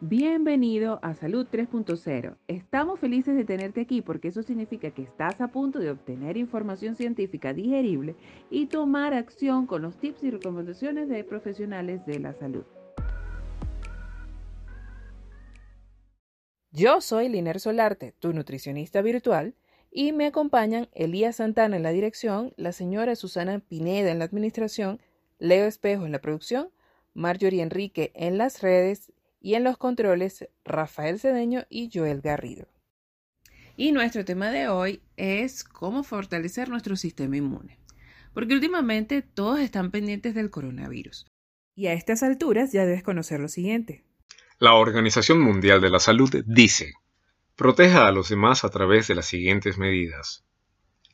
Bienvenido a Salud 3.0. Estamos felices de tenerte aquí porque eso significa que estás a punto de obtener información científica digerible y tomar acción con los tips y recomendaciones de profesionales de la salud. Yo soy Liner Solarte, tu nutricionista virtual, y me acompañan Elías Santana en la dirección, la señora Susana Pineda en la administración, Leo Espejo en la producción, Marjorie Enrique en las redes y en los controles Rafael Cedeño y Joel Garrido. Y nuestro tema de hoy es cómo fortalecer nuestro sistema inmune. Porque últimamente todos están pendientes del coronavirus. Y a estas alturas ya debes conocer lo siguiente. La Organización Mundial de la Salud dice, proteja a los demás a través de las siguientes medidas.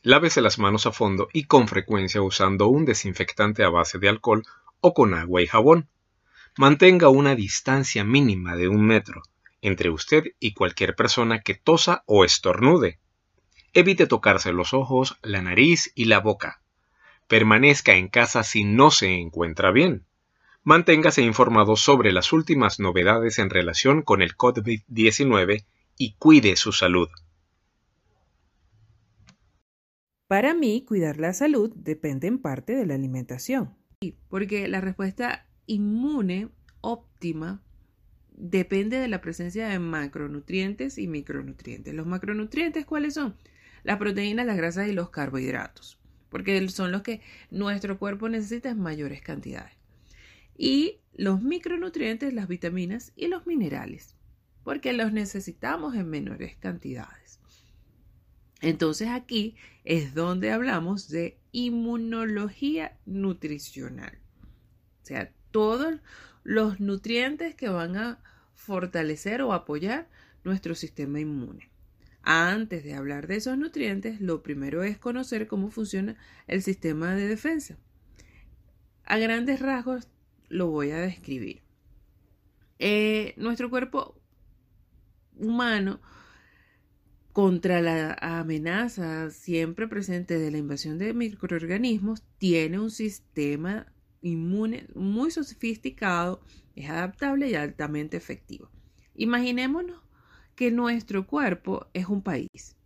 Lávese las manos a fondo y con frecuencia usando un desinfectante a base de alcohol o con agua y jabón. Mantenga una distancia mínima de un metro entre usted y cualquier persona que tosa o estornude. Evite tocarse los ojos, la nariz y la boca. Permanezca en casa si no se encuentra bien. Manténgase informado sobre las últimas novedades en relación con el COVID-19 y cuide su salud. Para mí, cuidar la salud depende en parte de la alimentación. Porque la respuesta inmune óptima depende de la presencia de macronutrientes y micronutrientes. Los macronutrientes, ¿cuáles son? Las proteínas, las grasas y los carbohidratos, porque son los que nuestro cuerpo necesita en mayores cantidades. Y los micronutrientes, las vitaminas y los minerales, porque los necesitamos en menores cantidades. Entonces aquí es donde hablamos de inmunología nutricional. O sea, todos los nutrientes que van a fortalecer o apoyar nuestro sistema inmune. Antes de hablar de esos nutrientes, lo primero es conocer cómo funciona el sistema de defensa. A grandes rasgos lo voy a describir. Eh, nuestro cuerpo humano contra la amenaza siempre presente de la invasión de microorganismos tiene un sistema inmune muy sofisticado, es adaptable y altamente efectivo. Imaginémonos que nuestro cuerpo es un país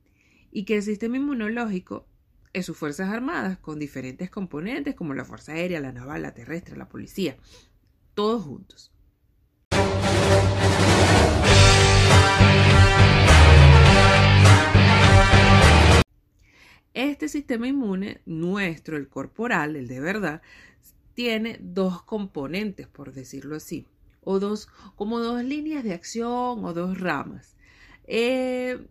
y que el sistema inmunológico es sus Fuerzas Armadas con diferentes componentes como la Fuerza Aérea, la Naval, la Terrestre, la Policía, todos juntos. Este sistema inmune, nuestro, el corporal, el de verdad, tiene dos componentes, por decirlo así, o dos, como dos líneas de acción o dos ramas. Eh,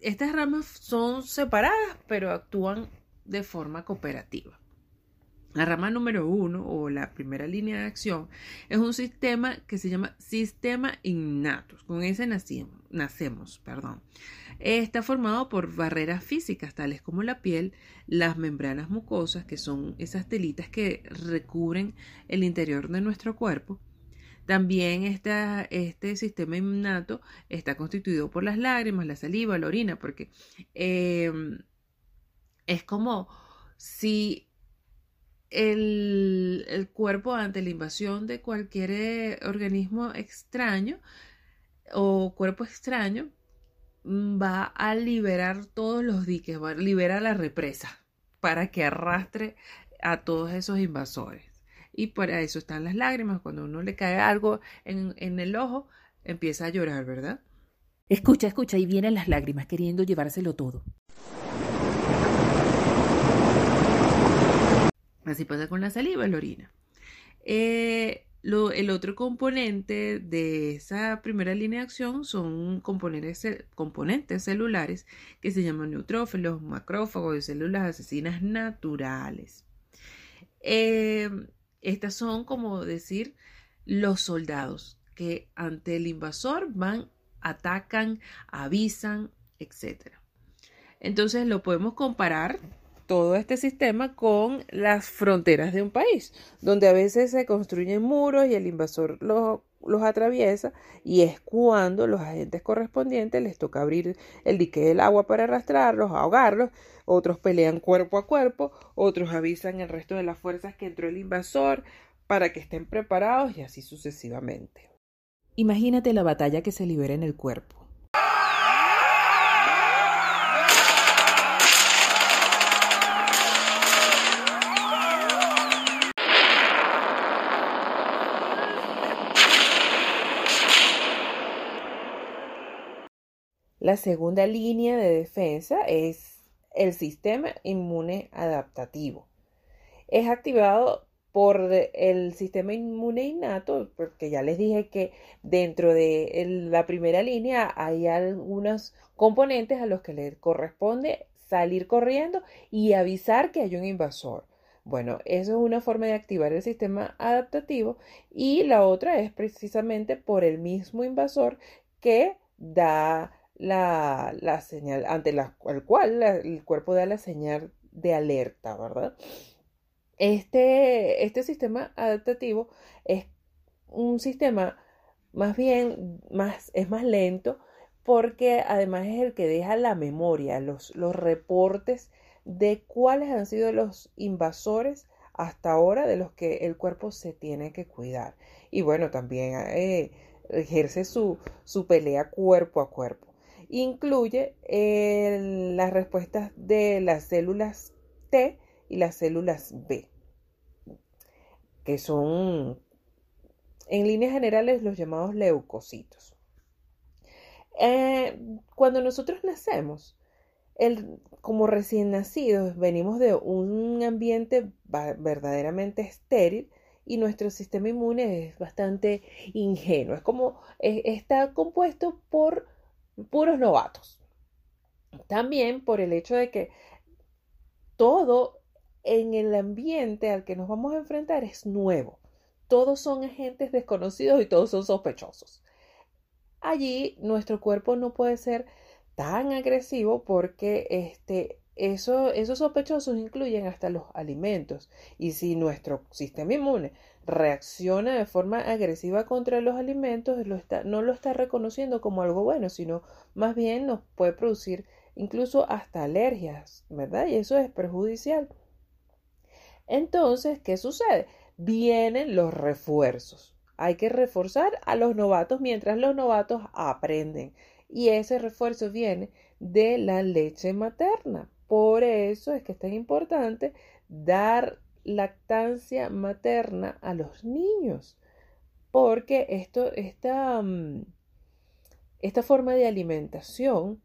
estas ramas son separadas, pero actúan de forma cooperativa. La rama número uno o la primera línea de acción es un sistema que se llama sistema innato. Con ese nacimos, nacemos. Perdón. Está formado por barreras físicas tales como la piel, las membranas mucosas, que son esas telitas que recubren el interior de nuestro cuerpo. También este sistema innato está constituido por las lágrimas, la saliva, la orina, porque em, es como si el, el, cuerpo ante la invasión de cualquier eh, organismo extraño o cuerpo extraño Mm, va a liberar todos los diques, va a liberar la represa para que arrastre a todos esos invasores. Y para eso están las lágrimas. Cuando uno le cae algo en, en el ojo, empieza a llorar, ¿verdad? Escucha, escucha, y vienen las lágrimas queriendo llevárselo todo. Así pasa con la saliva la orina. Eh, el otro componente de esa primera línea de acción son componentes, celulares que se llaman neutrófilos, macrófagos y células asesinas naturales. Em, estas son, como decir, los soldados que ante el invasor van, atacan, avisan, etc. Entonces lo podemos comparar todo este sistema con las fronteras de un país, donde a veces se construyen muros y el invasor los, los atraviesa y es cuando los agentes correspondientes les toca abrir el dique del agua para arrastrarlos, ahogarlos, otros pelean cuerpo a cuerpo, otros avisan el resto de las fuerzas que entró el invasor para que estén preparados y así sucesivamente. Imagínate la batalla que se libera en el cuerpo. La segunda línea de defensa es el sistema inmune adaptativo. Es activado por el sistema inmune innato, porque ya les dije que dentro de la primera línea hay algunos componentes a los que le corresponde salir corriendo y avisar que hay un invasor. Bueno, eso es una forma de activar el sistema adaptativo y la otra es precisamente por el mismo invasor que da la, señal, ante la, el cual el cuerpo da la señal de alerta, ¿verdad? Este, este sistema adaptativo es un sistema más bien, más, es más lento porque además es el que deja la memoria, los, los reportes de cuáles han sido los invasores hasta ahora de los que el cuerpo se tiene que cuidar. Y bueno, también eh, ejerce su, su pelea cuerpo a cuerpo. Incluye las respuestas de las células T y las células B, que son en líneas generales los llamados leucocitos. Eh, cuando nosotros nacemos, como recién nacidos, venimos de un ambiente verdaderamente estéril y nuestro sistema inmune es bastante ingenuo. Es como está compuesto por puros novatos. También por el hecho de que todo en el ambiente al que nos vamos a enfrentar es nuevo. Todos son agentes desconocidos y todos son sospechosos. Allí nuestro cuerpo no puede ser tan agresivo porque este, eso, esos sospechosos incluyen hasta los alimentos. Y si nuestro sistema inmune reacciona de forma agresiva contra los alimentos, no lo está reconociendo como algo bueno, sino más bien nos puede producir incluso hasta alergias, ¿verdad? Y eso es perjudicial. Entonces, ¿qué sucede? Vienen los refuerzos. Hay que reforzar a los novatos mientras los novatos aprenden. Y ese refuerzo viene de la leche materna. Por eso es que es tan importante dar lactancia materna a los niños. Porque esto, esta, mm, esta forma de alimentación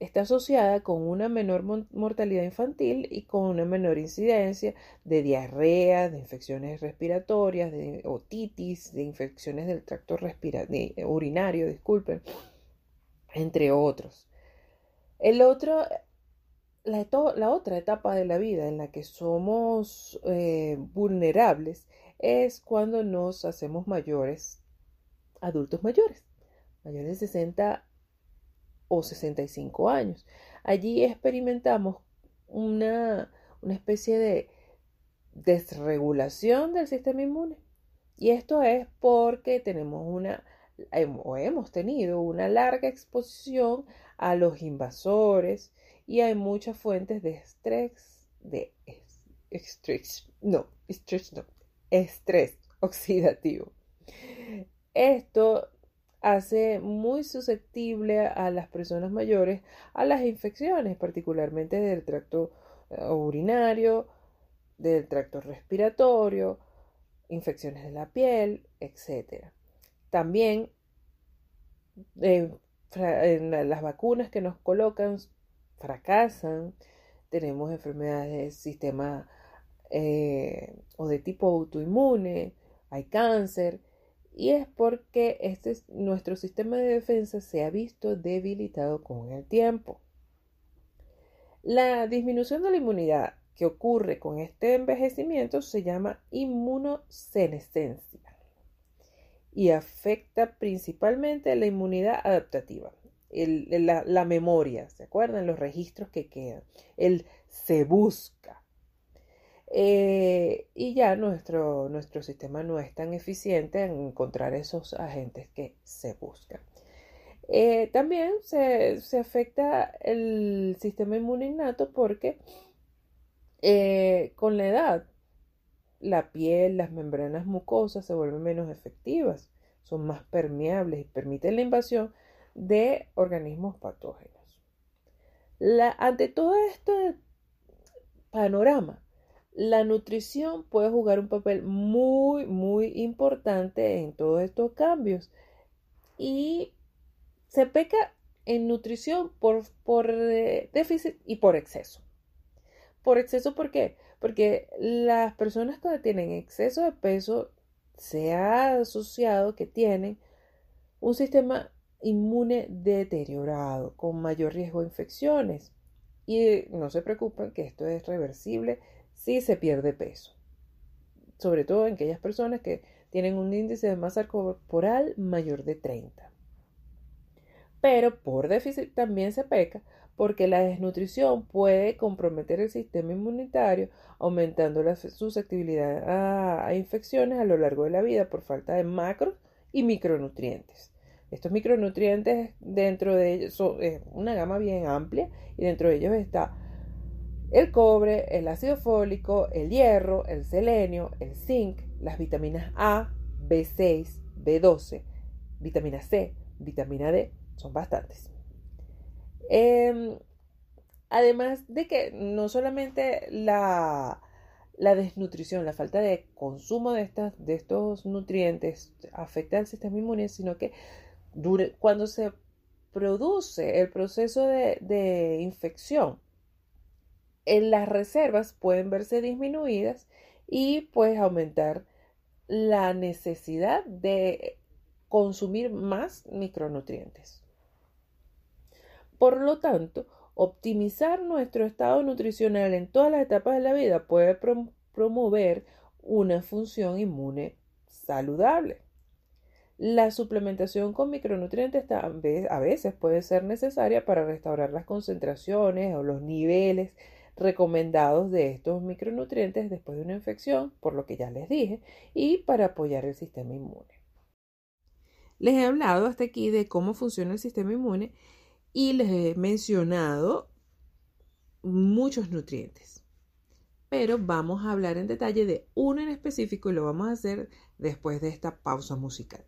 está asociada con una menor mortalidad infantil y con una menor incidencia de diarrea, de infecciones respiratorias, de otitis, de infecciones del tracto urinario, disculpen, entre otros. El otro, la, otra etapa de la vida en la que somos eh, vulnerables es cuando nos hacemos mayores, adultos mayores, mayores de 60 o 65 años. Allí experimentamos una, una especie de desregulación del sistema inmune. Y esto es porque tenemos una o hemos tenido una larga exposición a los invasores y hay muchas fuentes de estrés, de estrés, no, estrés no, estrés oxidativo. Esto hace muy susceptible a las personas mayores a las infecciones, particularmente del tracto eh, urinario, del tracto respiratorio, infecciones de la piel, etc. También las vacunas que nos colocan fracasan, tenemos enfermedades del sistema eh, o de tipo autoinmune, hay cáncer, y es porque este, nuestro sistema de defensa se ha visto debilitado con el tiempo. La disminución de la inmunidad que ocurre con este envejecimiento se llama inmunosenescencia y afecta principalmente la inmunidad adaptativa, la, memoria, ¿se acuerdan? Los registros que quedan, el se busca. Eh, y ya nuestro, nuestro sistema no es tan eficiente en encontrar esos agentes que se buscan. Eh, también se, afecta el sistema inmune innato porque eh, con la edad la piel, las membranas mucosas se vuelven menos efectivas, son más permeables y permiten la invasión de organismos patógenos. ante todo este panorama, la nutrición puede jugar un papel muy, muy importante en todos estos cambios. Y se peca en nutrición por, por eh, déficit y por exceso. Por exceso, ¿por qué? Porque las personas que tienen exceso de peso se ha asociado que tienen un sistema inmune deteriorado, con mayor riesgo de infecciones. Y no se preocupen que esto es reversible si se pierde peso. Sobre todo en aquellas personas que tienen un índice de masa corporal mayor de 30. Pero por déficit también se peca porque la desnutrición puede comprometer el sistema inmunitario, aumentando la susceptibilidad a, infecciones a lo largo de la vida por falta de macros y micronutrientes. Estos micronutrientes dentro de ellos son una gama bien amplia y dentro de ellos está el cobre, el ácido fólico, el hierro, el selenio, el zinc, las vitaminas A, B6, B12, vitamina C, vitamina D, son bastantes. Em, además de que no solamente la, la, desnutrición, la falta de consumo de, estas, de estos nutrientes afecta al sistema inmune, sino que cuando se produce el proceso de, infección, en las reservas pueden verse disminuidas y pues aumentar la necesidad de consumir más micronutrientes. Por lo tanto, optimizar nuestro estado nutricional en todas las etapas de la vida puede promover una función inmune saludable. La suplementación con micronutrientes a veces puede ser necesaria para restaurar las concentraciones o los niveles recomendados de estos micronutrientes después de una infección, por lo que ya les dije, y para apoyar el sistema inmune. Les he hablado hasta aquí de cómo funciona el sistema inmune y les he mencionado muchos nutrientes. Pero vamos a hablar en detalle de uno en específico y lo vamos a hacer después de esta pausa musical.